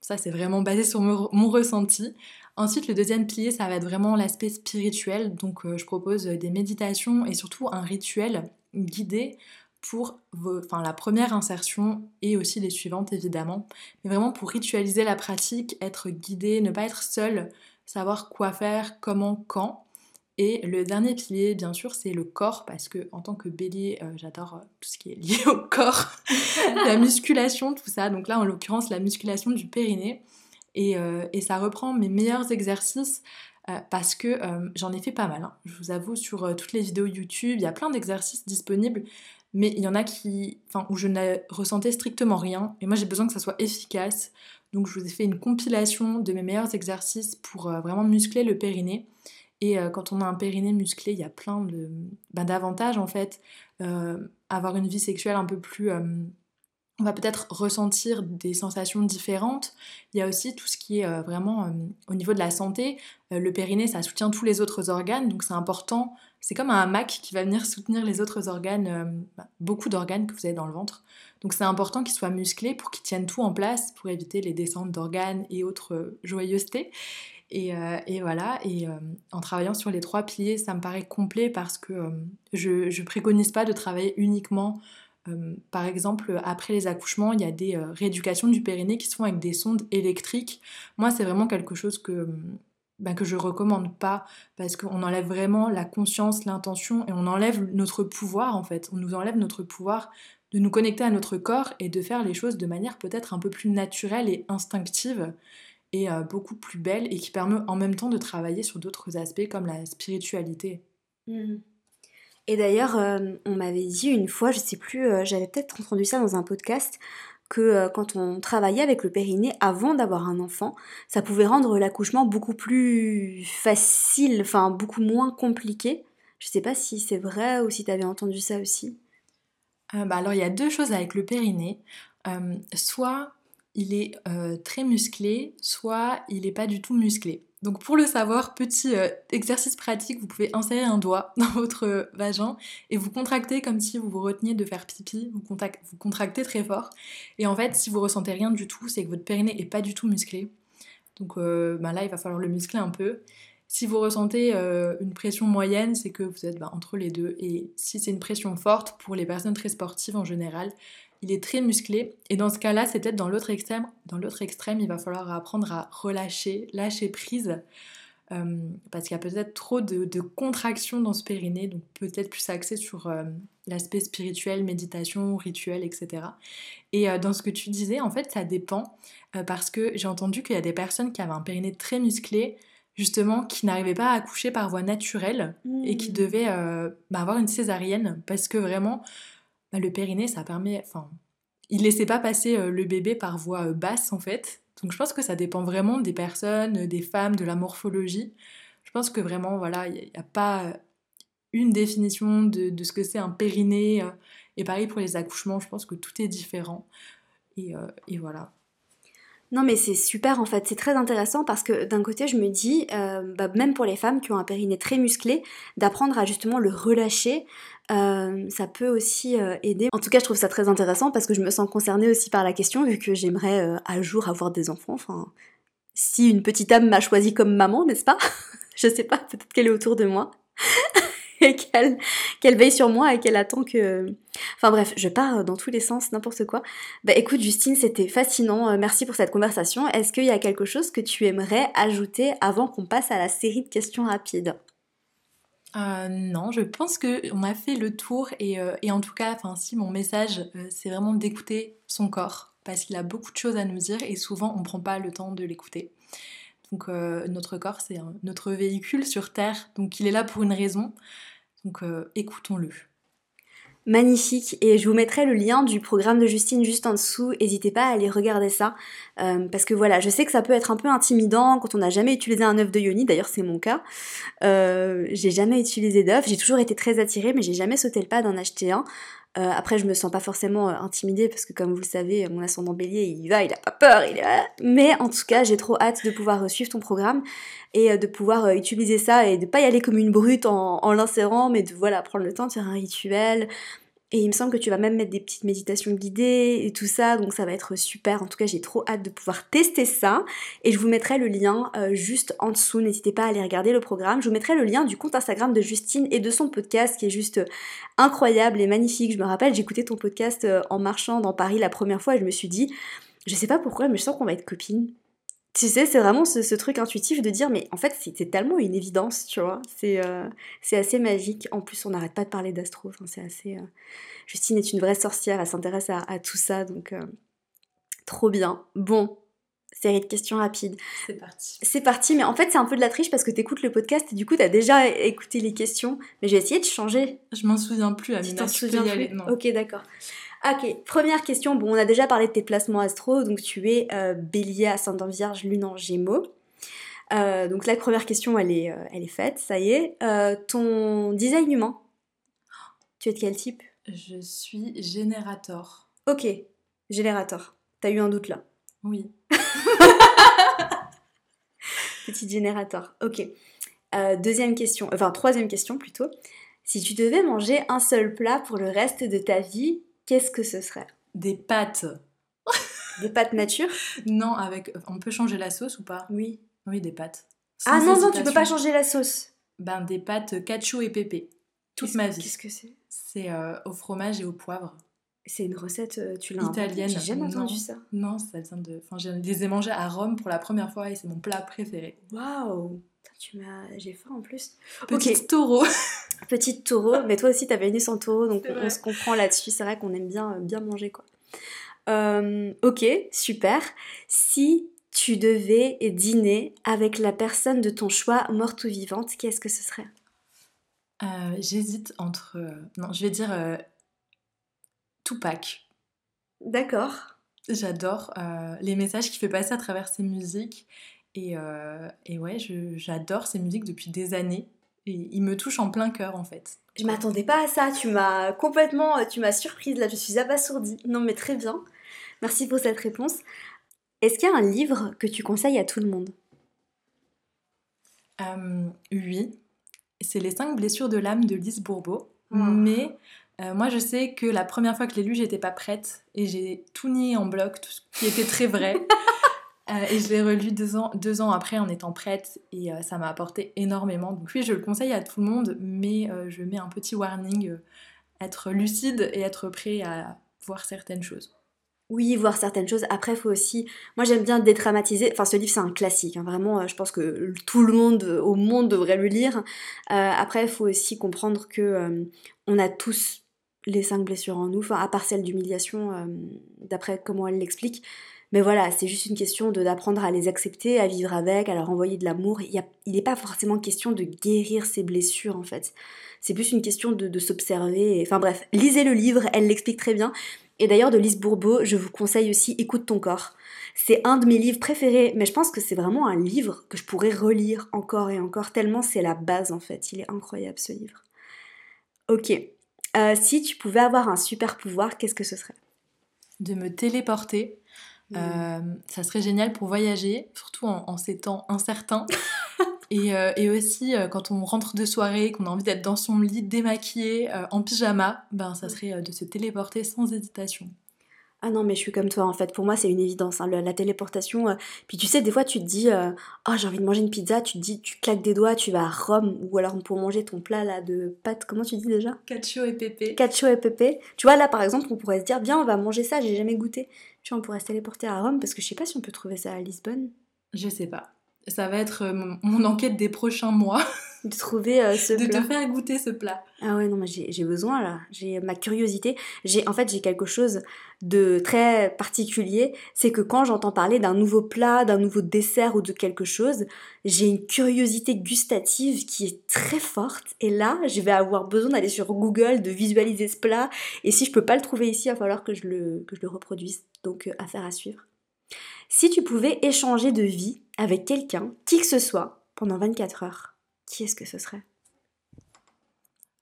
Ça, c'est vraiment basé sur mon, ressenti. Ensuite, le deuxième pilier, ça va être vraiment l'aspect spirituel. Donc, euh, je propose des méditations et surtout un rituel guidé pour la première insertion et aussi les suivantes, évidemment. Mais vraiment pour ritualiser la pratique, être guidé, ne pas être seul, savoir quoi faire, comment, quand. Et le dernier pilier, bien sûr, c'est le corps, parce que en tant que bélier, euh, j'adore euh, tout ce qui est lié au corps, la musculation, tout ça. Donc là, en l'occurrence, la musculation du périnée. Et, euh, et ça reprend mes meilleurs exercices parce que j'en ai fait pas mal. Hein. Je vous avoue, sur toutes les vidéos YouTube, il y a plein d'exercices disponibles, mais il y en a qui, enfin, où je ne ressentais strictement rien. Et moi, j'ai besoin que ça soit efficace. Donc, je vous ai fait une compilation de mes meilleurs exercices pour vraiment muscler le périnée. Et euh, quand on a un périnée musclé, il y a plein de, bah, d'avantages en fait. Euh, avoir une vie sexuelle un peu plus... Euh, on va peut-être ressentir des sensations différentes. Il y a aussi tout ce qui est vraiment au niveau de la santé. le périnée, ça soutient tous les autres organes, donc c'est important. C'est comme un hamac qui va venir soutenir les autres organes, bah, beaucoup d'organes que vous avez dans le ventre. Donc c'est important qu'il soit musclé pour qu'il tienne tout en place, pour éviter les descentes d'organes et autres joyeusetés. Euh, et, voilà, et euh, en travaillant sur les trois piliers, ça me paraît complet parce que euh, je, préconise pas de travailler uniquement par exemple, après les accouchements, il y a des rééducations du périnée qui se font avec des sondes électriques. Moi, c'est vraiment quelque chose que, ben, que je recommande pas parce qu'on enlève vraiment la conscience, l'intention et on enlève notre pouvoir en fait. On nous enlève notre pouvoir de nous connecter à notre corps et de faire les choses de manière peut-être un peu plus naturelle et instinctive et euh, beaucoup plus belle et qui permet en même temps de travailler sur d'autres aspects comme la spiritualité. Mmh. Et d'ailleurs, euh, on m'avait dit une fois, je sais plus, euh, j'avais peut-être entendu ça dans un podcast, que quand on travaillait avec le périnée avant d'avoir un enfant, ça pouvait rendre l'accouchement beaucoup plus facile, enfin beaucoup moins compliqué. Je sais pas si c'est vrai ou si tu avais entendu ça aussi. Bah alors il y a deux choses avec le périnée. Soit il est euh, très musclé, soit il n'est pas du tout musclé. Donc pour le savoir, petit exercice pratique, vous pouvez insérer un doigt dans votre vagin et vous contractez comme si vous vous reteniez de faire pipi, vous, contractez très fort. Et en fait, si vous ressentez rien du tout, c'est que votre périnée n'est pas du tout musclé. Donc bah là, il va falloir le muscler un peu. Si vous ressentez euh, une pression moyenne, c'est que vous êtes bah, entre les deux. Et si c'est une pression forte, pour les personnes très sportives en général, il est très musclé. Et dans ce cas-là, c'est peut-être dans l'autre extrême. Dans l'autre extrême, il va falloir apprendre à relâcher, lâcher prise. Euh, parce qu'il y a peut-être trop de, de contractions dans ce périnée, donc peut-être plus axé sur euh, l'aspect spirituel, méditation, rituel, etc. Et dans ce que tu disais, en fait, ça dépend, parce que j'ai entendu qu'il y a des personnes qui avaient un périnée très musclé, justement, qui n'arrivait pas à accoucher par voie naturelle et qui mmh. devait euh, bah, avoir une césarienne parce que vraiment, bah, le périnée, ça permet. Enfin, il laissait pas passer euh, le bébé par voie euh, basse en fait. Donc je pense que ça dépend vraiment des personnes, des femmes, de la morphologie. Je pense que vraiment, voilà, il n'y a, pas une définition de, ce que c'est un périnée. Et pareil pour les accouchements, je pense que tout est différent. Et, voilà. Non mais c'est super en fait, c'est très intéressant parce que d'un côté je me dis, euh, bah, même pour les femmes qui ont un périnée très musclé, d'apprendre à justement le relâcher, euh, ça peut aussi euh, aider. En tout cas je trouve ça très intéressant parce que je me sens concernée aussi par la question vu que j'aimerais à jour avoir des enfants. Enfin, si une petite âme m'a choisi comme maman, n'est-ce pas? Je sais pas, peut-être qu'elle est autour de moi. et qu'elle veille sur moi et qu'elle attend que... Enfin bref, je pars dans tous les sens, n'importe quoi. Bah écoute Justine, c'était fascinant, euh, merci pour cette conversation. Est-ce qu'il y a quelque chose que tu aimerais ajouter avant qu'on passe à la série de questions rapides? Euh, non, je pense qu'on a fait le tour et, euh, en tout cas, si mon message, c'est vraiment d'écouter son corps parce qu'il a beaucoup de choses à nous dire et souvent on ne prend pas le temps de l'écouter. Donc notre corps, c'est notre véhicule sur Terre, donc il est là pour une raison. Donc euh, écoutons-le. Magnifique. Et je vous mettrai le lien du programme de Justine juste en dessous, n'hésitez pas à aller regarder ça. Euh, parce que voilà je sais que ça peut être un peu intimidant quand on n'a jamais utilisé un œuf de yoni, d'ailleurs c'est mon cas, euh, j'ai jamais utilisé d'œuf, j'ai toujours été très attirée mais j'ai jamais sauté le pas d'en acheter un, euh, après, je me sens pas forcément euh, intimidée parce que, comme vous le savez, mon ascendant bélier, il va, il a pas peur, il est... Mais en tout cas, j'ai trop hâte de pouvoir euh, suivre ton programme et de pouvoir utiliser ça et de pas y aller comme une brute en, en l'insérant, mais de voilà prendre le temps de faire un rituel, et il me semble que tu vas même mettre des petites méditations guidées et tout ça, donc ça va être super. En tout cas, j'ai trop hâte de pouvoir tester ça. Et je vous mettrai le lien euh, juste en dessous. N'hésitez pas à aller regarder le programme. Je vous mettrai le lien du compte Instagram de Justine et de son podcast qui est juste euh, incroyable et magnifique. Je me rappelle, j'écoutais ton podcast euh, en marchant dans Paris la première fois et je me suis dit, je sais pas pourquoi, mais je sens qu'on va être copines. Tu sais, c'est vraiment ce, truc intuitif de dire, mais en fait, c'est tellement une évidence, tu vois. C'est euh, assez magique. En plus, on n'arrête pas de parler d'astro. Enfin, c'est assez. Euh, Justine est une vraie sorcière, elle s'intéresse à, tout ça, donc euh, trop bien. Bon, série de questions rapides. C'est parti. C'est parti, mais en fait, c'est un peu de la triche parce que tu écoutes le podcast et du coup, tu as déjà écouté les questions. Mais je vais essayer de changer. Je m'en souviens plus, Amina. Tu t'en souviens plus Ok, d'accord. Ok, première question. Bon, on a déjà parlé de tes placements astro, donc tu es euh, bélier, ascendant vierge, lune en gémeaux. Euh, donc la première question, elle est, euh, elle est faite, ça y est. ton design humain, tu es de quel type? Je suis générateur. Ok, générateur. T'as eu un doute là? Oui. Petit générateur, ok. deuxième question, enfin troisième question plutôt. Si tu devais manger un seul plat pour le reste de ta vie, qu'est-ce que ce serait? Des pâtes. Des pâtes nature? Non, avec. On peut changer la sauce ou pas? Oui. Oui, des pâtes. ah non, non, tu peux pas changer la sauce. Ben, des pâtes cacio et pépé. Toute ma vie. Qu'est-ce que c'est? C'est euh, au fromage et au poivre. C'est une recette, euh, tu l'as Italienne. J'ai jamais entendu Non. ça. Non, ça vient de. Enfin, je les ai mangés à Rome pour la première fois et c'est mon plat préféré. Waouh Tu m'as... J'ai faim en plus. Petit taureau. Petite taureau, mais toi aussi t'avais une sans taureau, donc on, se comprend là-dessus. C'est vrai qu'on aime bien, euh, bien manger quoi. Euh, ok, super. Si tu devais dîner avec la personne de ton choix, morte ou vivante, qu'est-ce que ce serait? Euh, J'hésite entre. Non, je vais dire euh, Tupac. D'accord. J'adore euh, les messages qu'il fait passer à travers ses musiques. Et, euh, et ouais, j'adore ses musiques depuis des années. Et il me touche en plein cœur en fait. Je m'attendais pas à ça, tu m'as complètement, tu m'as surprise là, je suis abasourdie. Non mais très bien. Merci pour cette réponse. Est-ce qu'il y a un livre que tu conseilles à tout le monde? Euh, oui, c'est Les cinq blessures de l'âme de Lise Bourbeau. Ah. Mais euh, moi, je sais que la première fois que je l'ai lu, j'étais pas prête et j'ai tout nié en bloc, tout ce qui était très vrai. Euh, et je l'ai relu deux ans, deux ans après en étant prête et euh, ça m'a apporté énormément. Donc oui, je le conseille à tout le monde, mais euh, je mets un petit warning, être lucide et être prêt à voir certaines choses. Oui, voir certaines choses. Après, faut aussi. Moi, j'aime bien dédramatiser. Enfin, ce livre, c'est un classique. hein. Vraiment, je pense que tout le monde au monde devrait le lire. Après, il faut aussi comprendre que on a tous les cinq blessures en nous. Enfin, à part celle d'humiliation, d'après comment elle l'explique. Mais voilà, c'est juste une question d'apprendre à les accepter, à vivre avec, à leur envoyer de l'amour. Il n'est pas forcément question de guérir ses blessures, en fait. C'est plus une question de, de s'observer. Enfin bref, lisez le livre, elle l'explique très bien. Et d'ailleurs, de Lise Bourbeau, je vous conseille aussi Écoute ton corps. C'est un de mes livres préférés, mais je pense que c'est vraiment un livre que je pourrais relire encore et encore, tellement c'est la base en fait. Il est incroyable ce livre. Ok. Euh, si tu pouvais avoir un super pouvoir, qu'est-ce que ce serait? De me téléporter, euh, ça serait génial pour voyager, surtout en, en ces temps incertains. Et, euh, et aussi, euh, quand on rentre de soirée, qu'on a envie d'être dans son lit, démaquillé, en pyjama, ben, ça serait de se téléporter sans hésitation. Ah non, mais je suis comme toi en fait. Pour moi, c'est une évidence. hein, la téléportation. euh, Puis tu sais, des fois, tu te dis, euh, oh, j'ai envie de manger une pizza. Tu te dis, tu claques des doigts, tu vas à Rome, ou alors pour manger ton plat là de pâtes. Comment tu dis déjà? Cacio et Pépé. Cacio et pépé. Tu vois, là par exemple, on pourrait se dire, viens, on va manger ça, j'ai jamais goûté. Tu vois, on pourrait se téléporter à Rome parce que je sais pas si on peut trouver ça à Lisbonne. Je sais pas. Ça va être euh, mon, mon enquête des prochains mois, De trouver euh, ce de plat. te faire goûter ce plat. Ah ouais, non, mais j'ai j'ai besoin là. J'ai ma curiosité. J'ai En fait, j'ai quelque chose de très particulier. C'est que quand j'entends parler d'un nouveau plat, d'un nouveau dessert ou de quelque chose, j'ai une curiosité gustative qui est très forte. Et là, je vais avoir besoin d'aller sur Google, de visualiser ce plat. Et si je peux pas le trouver ici, il va falloir que je le, que je le reproduise. Donc, euh, affaire à suivre. Si tu pouvais échanger de vie avec quelqu'un, qui que ce soit, pendant 24 heures, qui est-ce que ce serait?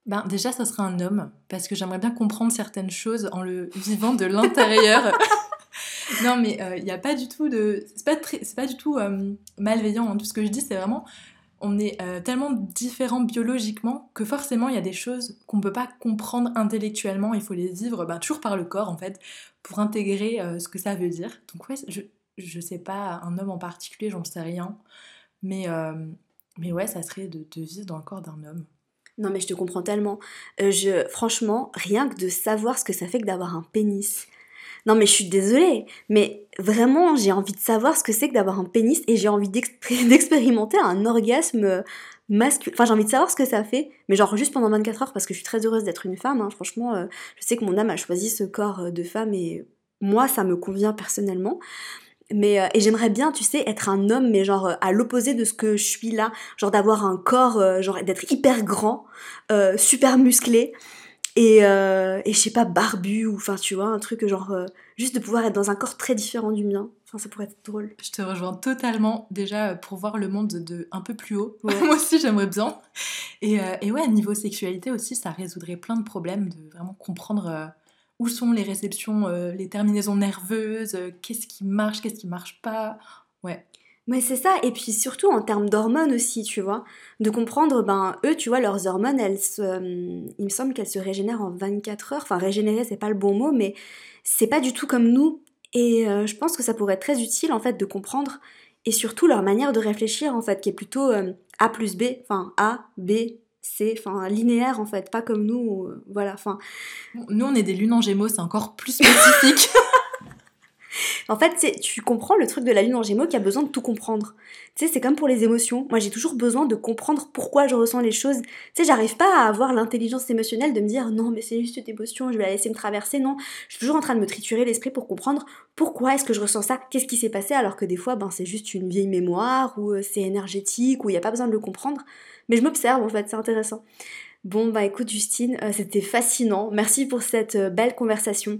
Ben, déjà, ça serait un homme, parce que j'aimerais bien comprendre certaines choses en le vivant de l'intérieur. non, mais il n'y a pas du tout de. C'est pas, très- pas du tout euh, malveillant. hein. Tout ce que je dis, c'est vraiment. On est euh, tellement différents biologiquement que forcément, il y a des choses qu'on peut pas comprendre intellectuellement. Il faut les vivre ben, toujours par le corps, en fait, pour intégrer euh, ce que ça veut dire. Donc, ouais, je, je sais pas, un homme en particulier, j'en sais rien. Mais, euh, mais ouais, ça serait de, vivre dans le corps d'un homme. Non mais je te comprends tellement. Euh, franchement, rien que de savoir ce que ça fait que d'avoir un pénis. Non mais je suis désolée, mais vraiment j'ai envie de savoir ce que c'est que d'avoir un pénis et j'ai envie d'expé- d'expérimenter un orgasme masculin. Enfin j'ai envie de savoir ce que ça fait, mais genre juste pendant 24 heures parce que je suis très heureuse d'être une femme. hein. Franchement, euh, je sais que mon âme a choisi ce corps de femme et moi ça me convient personnellement. Mais, euh, et j'aimerais bien, tu sais, être un homme, mais genre euh, à l'opposé de ce que je suis là. Genre d'avoir un corps, euh, genre d'être hyper grand, super musclé, et, et je sais pas, barbu, ou enfin, tu vois, un truc genre. juste de pouvoir être dans un corps très différent du mien. Enfin, ça pourrait être drôle. Je te rejoins totalement déjà pour voir le monde de un peu plus haut. Ouais. Moi aussi j'aimerais bien. Et, et ouais, niveau sexualité aussi, ça résoudrait plein de problèmes de vraiment comprendre où sont les réceptions, euh, les terminaisons nerveuses, euh, qu'est-ce qui marche, qu'est-ce qui marche pas. Ouais. Mais c'est ça, et puis surtout en termes d'hormones aussi, tu vois. De comprendre, ben, eux, tu vois, leurs hormones, elles euh, il me semble qu'elles se régénèrent en 24 heures. Enfin, régénérer, c'est pas le bon mot, mais c'est pas du tout comme nous. Et je pense que ça pourrait être très utile, en fait, de comprendre, et surtout leur manière de réfléchir, en fait, qui est plutôt A plus B, enfin A, B, c'est enfin linéaire en fait, pas comme nous, voilà, enfin. Nous on est des lunes en Gémeaux, c'est encore plus spécifique. En fait, tu comprends le truc de la lune en gémeaux qui a besoin de tout comprendre. Tu sais, c'est comme pour les émotions. Moi, j'ai toujours besoin de comprendre pourquoi je ressens les choses. Tu sais, j'arrive pas à avoir l'intelligence émotionnelle de me dire non, mais c'est juste une émotion, je vais la laisser me traverser. Non, je suis toujours en train de me triturer l'esprit pour comprendre pourquoi est-ce que je ressens ça, qu'est-ce qui s'est passé, alors que des fois, ben, c'est juste une vieille mémoire ou euh, c'est énergétique ou il n'y a pas besoin de le comprendre. Mais je m'observe en fait, c'est intéressant. Bon, bah écoute, Justine, euh, c'était fascinant. Merci pour cette euh, belle conversation.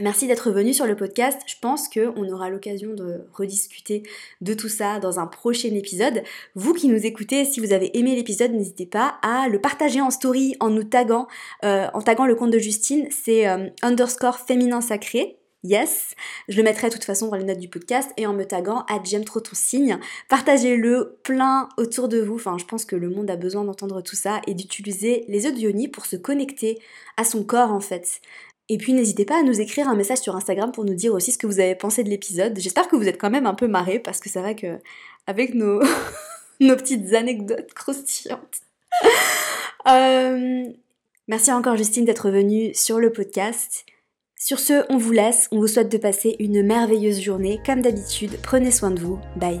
Merci d'être venu sur le podcast. Je pense qu'on aura l'occasion de rediscuter de tout ça dans un prochain épisode. Vous qui nous écoutez, si vous avez aimé l'épisode, n'hésitez pas à le partager en story en nous taguant, euh, en taguant le compte de Justine. C'est euh, underscore féminin sacré. Yes, je le mettrai de toute façon dans les notes du podcast et en me taguant à j'aime trop ton signe. Partagez-le plein autour de vous. Enfin, je pense que le monde a besoin d'entendre tout ça et d'utiliser les œufs de pour se connecter à son corps en fait. Et puis n'hésitez pas à nous écrire un message sur Instagram pour nous dire aussi ce que vous avez pensé de l'épisode. J'espère que vous êtes quand même un peu marrés parce que c'est vrai que avec nos, nos petites anecdotes croustillantes. Euh, merci encore Justine d'être venue sur le podcast. Sur ce, on vous laisse, on vous souhaite de passer une merveilleuse journée. Comme d'habitude, prenez soin de vous. Bye.